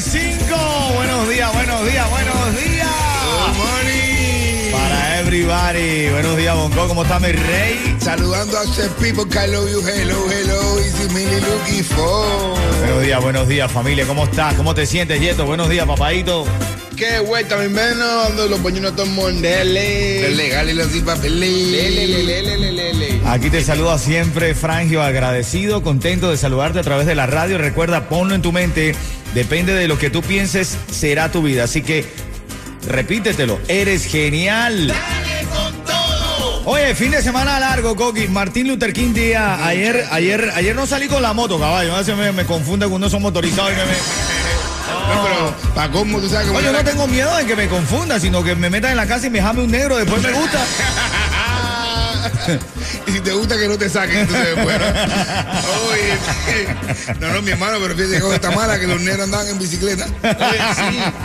95. Buenos días, buenos días, buenos días. Good morning. Para everybody. Buenos días, Bonco. ¿Cómo está mi rey? Saludando a the people love you, hello, hello, really looking for. Buenos días, buenos días, familia. ¿Cómo estás? ¿Cómo te sientes, Yeto? Buenos días, papadito. Qué vuelta, mi hermano, ando los puños todo mondele. Legal y los sin Lele, lele, lele, lele. Aquí te saluda siempre Frangio, agradecido, contento de saludarte a través de la radio. Recuerda, ponlo en tu mente. Depende de lo que tú pienses, será tu vida. Así que repítetelo. Eres genial. Oye, fin de semana largo, Coqui. Martín Luther King día. Ayer, ayer, ayer no salí con la moto, caballo. A veces me, me confunde cuando son motorizados y me. me- No, pero, ¿para cómo tú sabes que Oye, yo no tengo miedo de que me confunda, sino que me metan en la casa y me jame un negro, después me gusta. y si te gusta que no te saquen, entonces. Oye, no, no, mi hermano, pero fíjate que está mala que los negros andaban en bicicleta.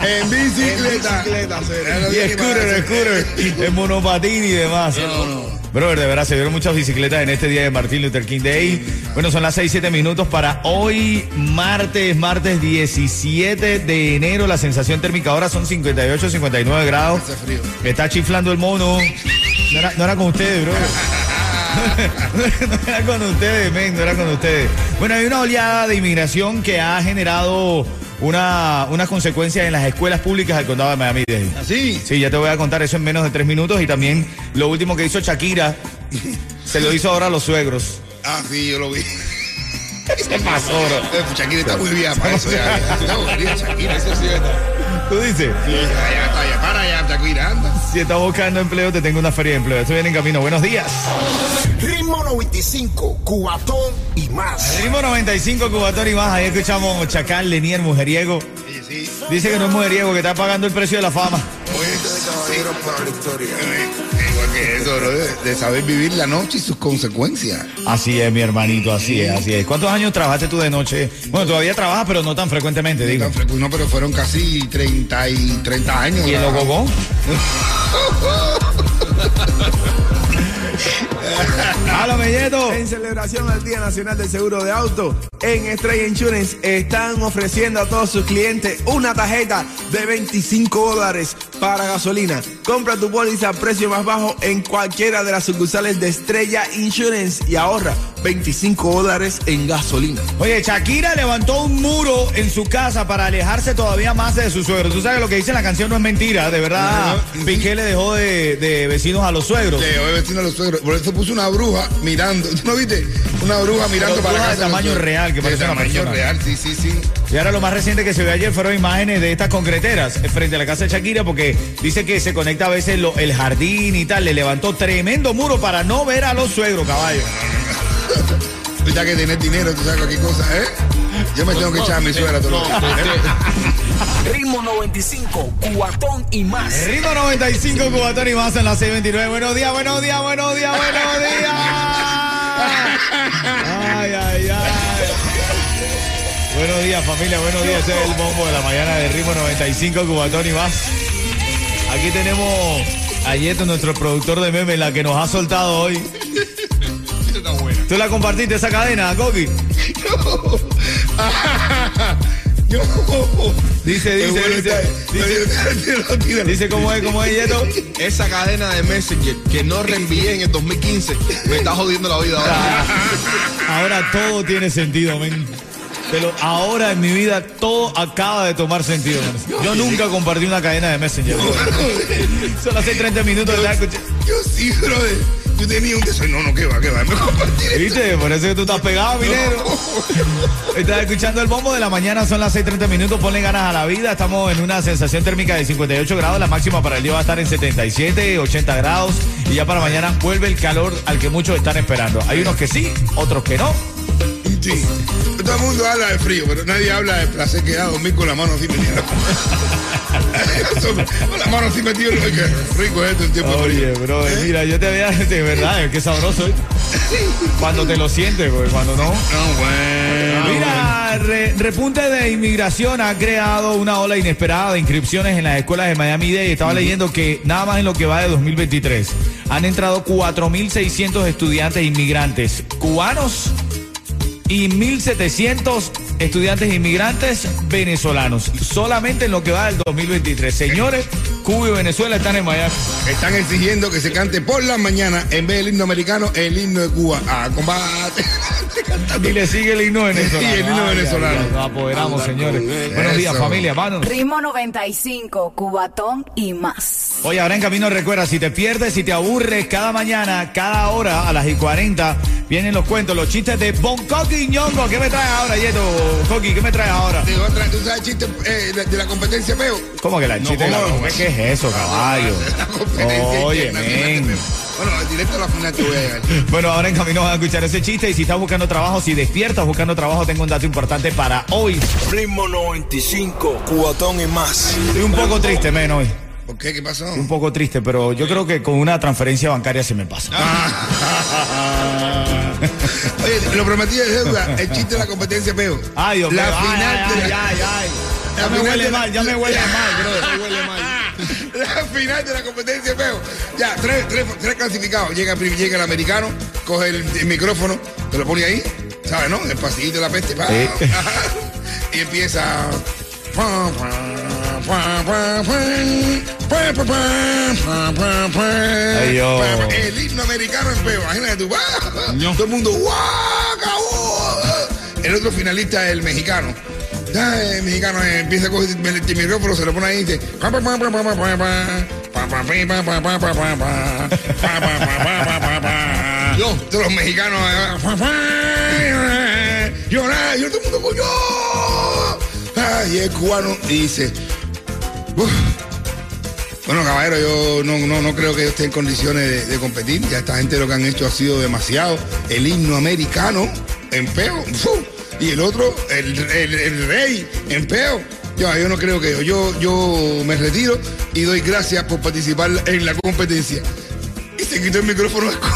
En bicicleta. bicicleta, sí. Y scooter, scooter, en monopatín y demás. Brother, de verdad, se vieron muchas bicicletas en este día de Martin Luther King Day. Bueno, son las 6, 7 minutos para hoy, martes, martes 17 de enero. La sensación térmica ahora son 58, 59 grados. Hace frío. Está chiflando el mono. No era, no era con ustedes, bro. no era con ustedes, men, no era con ustedes. Bueno, hay una oleada de inmigración que ha generado una, unas consecuencias en las escuelas públicas del condado de Miami-Dade. ¿Así? Sí, ya te voy a contar eso en menos de tres minutos y también lo último que hizo Shakira se lo hizo ahora a los suegros. Ah, sí, yo lo vi. ¿Qué pasó, bro? Eh, Shakira está muy bien para eso. Ya, ya, ya, bobería, Shakira, eso sí está. Tú dices, Ya, ya, está, ya, para ya, Shakira, anda. si estás buscando empleo, te tengo una feria de empleo. Estoy bien en camino. Buenos días. Ritmo 95, cuatón y más. Ritmo 95, Cubatón y más. Ahí escuchamos Chacal, Lenier, mujeriego. Sí, sí. Dice que no es mujeriego, que está pagando el precio de la fama. Igual que eso, de, de saber vivir la noche y sus consecuencias. Así es, mi hermanito, así es, así es. ¿Cuántos años trabajaste tú de noche? Bueno, todavía trabajas, pero no tan frecuentemente, digo. Tan frecu- No, pero fueron casi 30 y 30 años. ¿Y ¿verdad? gogó? ¡Halo, Melleto! En celebración al Día Nacional del Seguro de Auto, en Estrella Insurance están ofreciendo a todos sus clientes una tarjeta de 25 dólares para gasolina. Compra tu póliza a precio más bajo en cualquiera de las sucursales de Estrella Insurance y ahorra 25 dólares en gasolina. Oye, Shakira levantó un muro en su casa para alejarse todavía más de su suegro. Tú sabes que lo que dice en la canción no es mentira, de verdad. Piqué le dejó de, de vecinos a los suegros. Que hoy vecino a los suegros. Por eso puso una bruja mirando. ¿Tú no viste? Una bruja mirando Pero para bruja casa de los tamaño real, que De parece una tamaño persona. real, sí, sí, sí. Y ahora lo más reciente que se ve ayer fueron imágenes de estas concreteras eh, frente a la casa de Shakira porque dice que se conecta a veces lo- el jardín y tal. Le levantó tremendo muro para no ver a los suegros, caballo. Ahorita que tienes dinero, tú sabes cualquier cosa, ¿eh? Yo me tengo que echar a mi suegra todo lo Ritmo 95, cuatón y más. Ritmo 95, Cubatón y más en la 629. Buenos días, buenos días, buenos días, buenos días. Ay, ay, ay. Buenos días, familia, buenos días. Este es el bombo de la mañana de Ritmo 95, Cubatón y más. Aquí tenemos a Yeto, nuestro productor de memes, la que nos ha soltado hoy. ¿Tú la compartiste esa cadena, Coqui? Yo. Dice, dice, bueno dice, está. dice, dice cómo es, cómo es, Yeto. Esa cadena de Messenger que no reenvié en el 2015 me está jodiendo la vida ahora. Ahora todo tiene sentido, men. Te lo- ahora en mi vida todo acaba de tomar sentido. Yo nunca compartí una cadena de Messenger. Solo hace 30 minutos estaba escuchando. Yo sí, brother. Yo tenía un deseo. No, no, que va, que va. Me compartir. ¿Viste? Por eso que tú estás pegado, minero. Estás escuchando el bombo de la mañana, son las 6:30 minutos. Ponle ganas a la vida. Estamos en una sensación térmica de 58 grados. La máxima para el día va a estar en 77, 80 grados. Y ya para mañana vuelve el calor al que muchos están esperando. Hay unos que sí, otros que no. Sí. Todo el mundo habla de frío, pero nadie habla del placer que da dormir con la mano así metida. con la mano así metida. Ay, qué rico es esto en tiempo de Oye, bro, mira, yo te veía de verdad, qué sabroso. Cuando te lo sientes, güey, cuando no. No, bueno. Mira, re- repunte de inmigración ha creado una ola inesperada de inscripciones en las escuelas de Miami-Dade. Estaba leyendo que nada más en lo que va de 2023 han entrado 4.600 estudiantes inmigrantes cubanos y 1.700 estudiantes inmigrantes venezolanos. Solamente en lo que va del 2023. Señores, Cuba y Venezuela están en Miami. Están exigiendo que se cante por la mañana, en vez del himno americano, el himno de Cuba. A combate. Y le sigue el himno venezolano. Sí, el himno Ay, venezolano. Nos apoderamos, Anda señores. Buenos días, familia. Vámonos. Ritmo 95, Cubatón y más. Oye, ahora en camino recuerda, si te pierdes, si te aburres, cada mañana, cada hora, a las y 40, vienen los cuentos, los chistes de Bon Coqui y Ñongo. ¿Qué me traes ahora, Yeto? Coqui, ¿qué me traes ahora? ¿Tú sabes chiste eh, de, de la competencia peo? ¿Cómo que la No, chiste de la ¿cómo? ¿Qué, qué es eso, caballo? La competencia Oye, men. Bueno, directo a la final te voy a llegar. Bueno, ahora en camino vas a escuchar ese chiste y si estás buscando trabajo, si despiertas buscando trabajo, tengo un dato importante para hoy. Ritmo 95, cuatón y más. Estoy un poco triste, men, hoy. ¿Por qué? ¿Qué pasó? Un poco triste, pero yo creo que con una transferencia bancaria se me pasa. Oye, lo prometí de deuda. El chiste de la competencia peo. Ay, Dios mío. La final ay, ay, ay, Ya me huele mal, ya me huele mal, bro. huele mal la final de la competencia feo. Ya, tres, tres, tres clasificados. Llega, el americano, coge el, micrófono, te lo pone ahí, ¿sabes, no? El pastillito de la peste. Y empieza. El himno americano en peo. Imagínate tú. Todo el mundo. ¡Guau, el otro finalista es el mexicano ya el mexicano empieza a coger el micrófono, se lo pone ahí y dice. Yo, de los mexicanos. Llorar, yo todo el mundo coño. Y el cubano dice. Bueno, caballero, yo no, no, no, creo que yo esté en condiciones de, de, competir. Ya esta gente lo que han hecho ha sido demasiado. El himno americano en feo. Y el otro, el, el- el rey en peo. Yo, yo no creo que yo, yo, yo me retiro y doy gracias por participar en la competencia. Y se quitó el micrófono coro.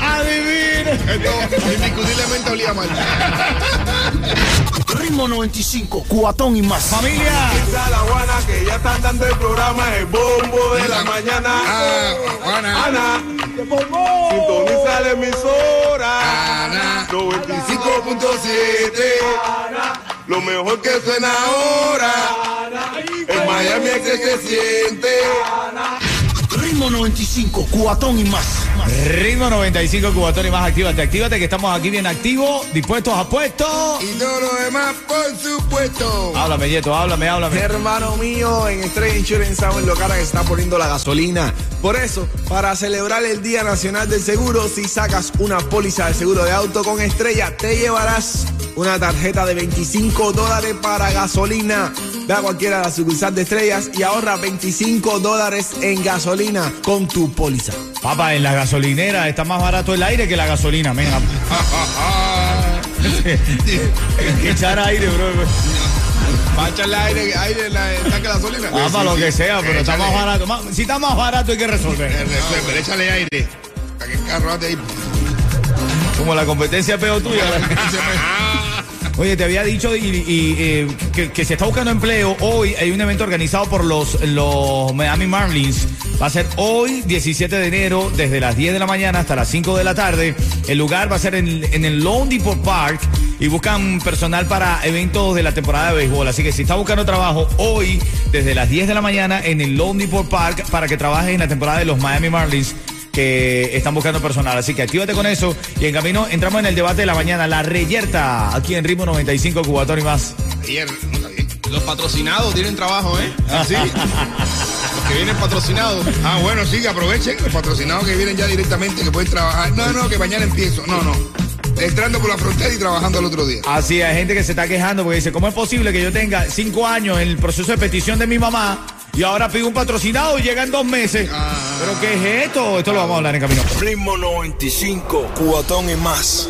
¡Adivina! Esto indiscutiblemente olía mal. Ritmo 95, cuatón y más. ¡Familia! El programa El Bombo de la Mañana. Ah, Juana. Ana, sintoniza la emisora. Ana. 95.7. Lo mejor que suena ahora. En Miami es que se siente. Ritmo 95, cuatón y más. Ritmo 95 Cubatón y más, actívate, actívate que estamos aquí bien activos, dispuestos a puestos. Y todo lo demás, por supuesto. Háblame, Yeto, háblame, háblame. Hermano mío, en Estrella Insurance saben lo cara que está poniendo la gasolina. Por eso, para celebrar el Día Nacional del Seguro, si sacas una póliza de seguro de auto con Estrella, te llevarás una tarjeta de 25 dólares para gasolina. Ve a cualquiera de las sucursales de Estrellas y ahorra 25 dólares en gasolina con tu póliza. Papá, en la gasolinera está más barato el aire que la gasolina, venga. que echar aire, bro. Va a echarle aire, aire en la- en el tanque de gasolina. Ah, para lo que sea, pero está Échale. más barato. Si está más barato hay que resolver. Resuelve, échale aire. Para que el carro ande ahí. Como la competencia peor tuya. Oye, te había dicho y, y, eh, que, que se está buscando empleo. Hoy hay un evento organizado por los, los Miami Marlins. Va a ser hoy, 17 de enero, desde las 10 de la mañana hasta las 5 de la tarde. El lugar va a ser en, el Lone Depot Park y buscan personal para eventos de la temporada de béisbol. Así que si está buscando trabajo hoy, desde las 10 de la mañana en el Lone Depot Park, para que trabajes en la temporada de los Miami Marlins que están buscando personal. Así que actívate con eso y en camino entramos en el debate de la mañana, la reyerta, aquí en Ritmo 95 Cubatón y más. Ayer. Los patrocinados tienen trabajo, ¿eh? Así. Los que vienen patrocinados. Ah, bueno, sí, que aprovechen los patrocinados que vienen ya directamente, que pueden trabajar. No, no, que mañana empiezo. No, no. Entrando por la frontera y trabajando al otro día. Así hay gente que se está quejando porque dice, ¿cómo es posible que yo tenga cinco años en el proceso de petición de mi mamá y ahora pide un patrocinado y llega en dos meses. Ah. ¿Pero qué es esto? Esto lo vamos a hablar en camino. Ritmo 95, cuatón y más.